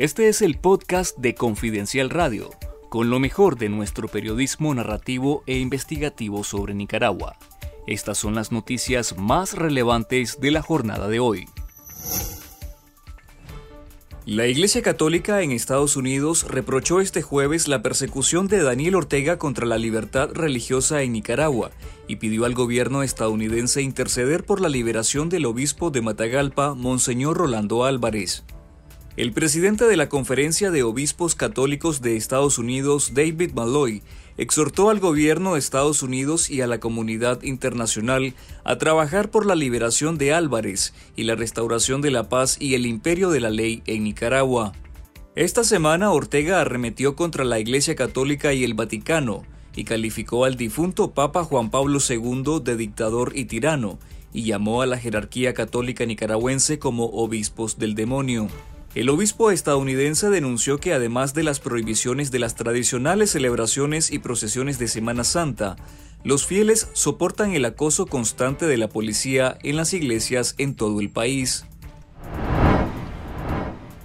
Este es el podcast de Confidencial Radio, con lo mejor de nuestro periodismo narrativo e investigativo sobre Nicaragua. Estas son las noticias más relevantes de la jornada de hoy. La Iglesia Católica en Estados Unidos reprochó este jueves la persecución de Daniel Ortega contra la libertad religiosa en Nicaragua y pidió al gobierno estadounidense interceder por la liberación del obispo de Matagalpa, Monseñor Rolando Álvarez. El presidente de la Conferencia de Obispos Católicos de Estados Unidos, David Malloy, exhortó al gobierno de Estados Unidos y a la comunidad internacional a trabajar por la liberación de Álvarez y la restauración de la paz y el imperio de la ley en Nicaragua. Esta semana Ortega arremetió contra la Iglesia Católica y el Vaticano y calificó al difunto Papa Juan Pablo II de dictador y tirano y llamó a la jerarquía católica nicaragüense como obispos del demonio. El obispo estadounidense denunció que además de las prohibiciones de las tradicionales celebraciones y procesiones de Semana Santa, los fieles soportan el acoso constante de la policía en las iglesias en todo el país.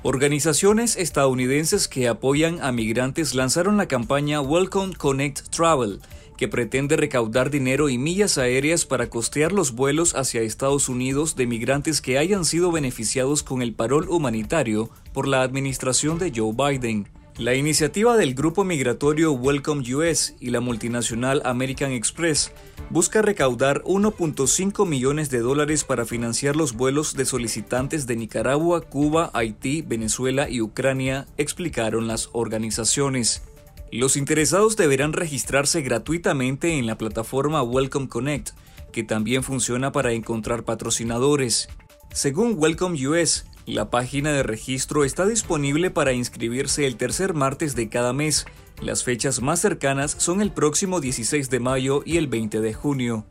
Organizaciones estadounidenses que apoyan a migrantes lanzaron la campaña Welcome Connect Travel, que pretende recaudar dinero y millas aéreas para costear los vuelos hacia Estados Unidos de migrantes que hayan sido beneficiados con el parol humanitario por la administración de Joe Biden. La iniciativa del grupo migratorio Welcome US y la multinacional American Express busca recaudar 1.5 millones de dólares para financiar los vuelos de solicitantes de Nicaragua, Cuba, Haití, Venezuela y Ucrania, explicaron las organizaciones. Los interesados deberán registrarse gratuitamente en la plataforma Welcome Connect, que también funciona para encontrar patrocinadores. Según Welcome US, la página de registro está disponible para inscribirse el tercer martes de cada mes. Las fechas más cercanas son el próximo 16 de mayo y el 20 de junio.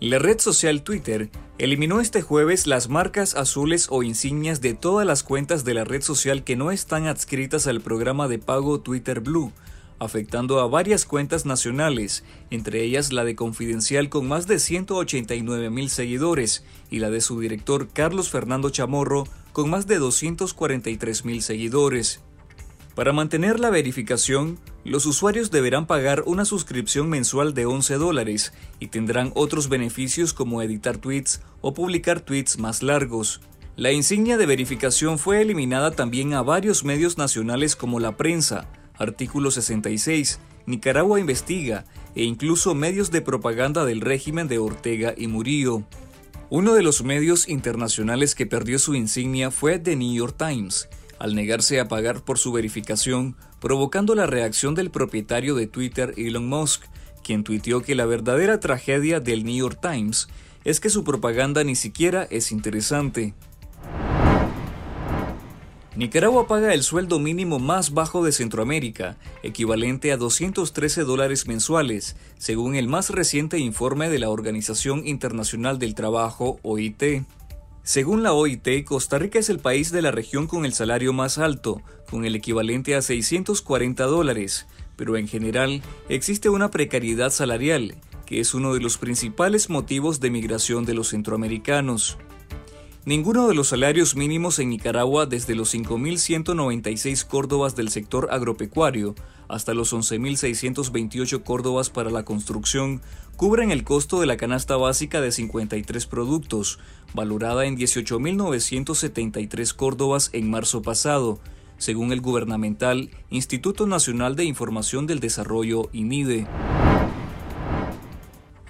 La red social Twitter eliminó este jueves las marcas azules o insignias de todas las cuentas de la red social que no están adscritas al programa de pago Twitter Blue, afectando a varias cuentas nacionales, entre ellas la de Confidencial con más de 189 mil seguidores y la de su director Carlos Fernando Chamorro con más de 243 mil seguidores. Para mantener la verificación, los usuarios deberán pagar una suscripción mensual de 11 dólares y tendrán otros beneficios como editar tweets o publicar tweets más largos. La insignia de verificación fue eliminada también a varios medios nacionales como La Prensa, Artículo 66, Nicaragua Investiga e incluso medios de propaganda del régimen de Ortega y Murillo. Uno de los medios internacionales que perdió su insignia fue The New York Times, al negarse a pagar por su verificación, provocando la reacción del propietario de Twitter Elon Musk, quien tuiteó que la verdadera tragedia del New York Times es que su propaganda ni siquiera es interesante. Nicaragua paga el sueldo mínimo más bajo de Centroamérica, equivalente a 213 dólares mensuales, según el más reciente informe de la Organización Internacional del Trabajo, OIT. Según la OIT, Costa Rica es el país de la región con el salario más alto, con el equivalente a 640 dólares, pero en general existe una precariedad salarial, que es uno de los principales motivos de migración de los centroamericanos. Ninguno de los salarios mínimos en Nicaragua, desde los 5.196 córdobas del sector agropecuario hasta los 11.628 córdobas para la construcción, cubren el costo de la canasta básica de 53 productos, valorada en 18.973 córdobas en marzo pasado, según el gubernamental Instituto Nacional de Información del Desarrollo, INIDE.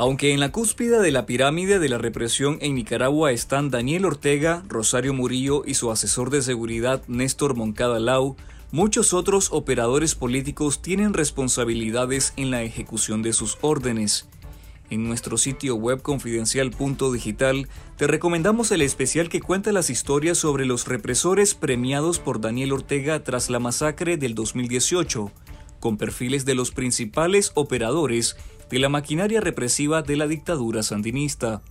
Aunque en la cúspide de la pirámide de la represión en Nicaragua están Daniel Ortega, Rosario Murillo y su asesor de seguridad Néstor Moncada Lau, muchos otros operadores políticos tienen responsabilidades en la ejecución de sus órdenes. En nuestro sitio web confidencial.digital te recomendamos el especial que cuenta las historias sobre los represores premiados por Daniel Ortega tras la masacre del 2018, con perfiles de los principales operadores de la maquinaria represiva de la dictadura sandinista.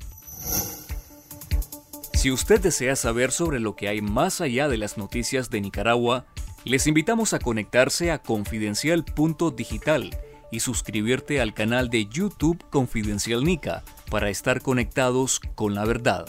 Si usted desea saber sobre lo que hay más allá de las noticias de Nicaragua, les invitamos a conectarse a confidencial.digital y suscribirte al canal de YouTube Confidencial Nica para estar conectados con la verdad.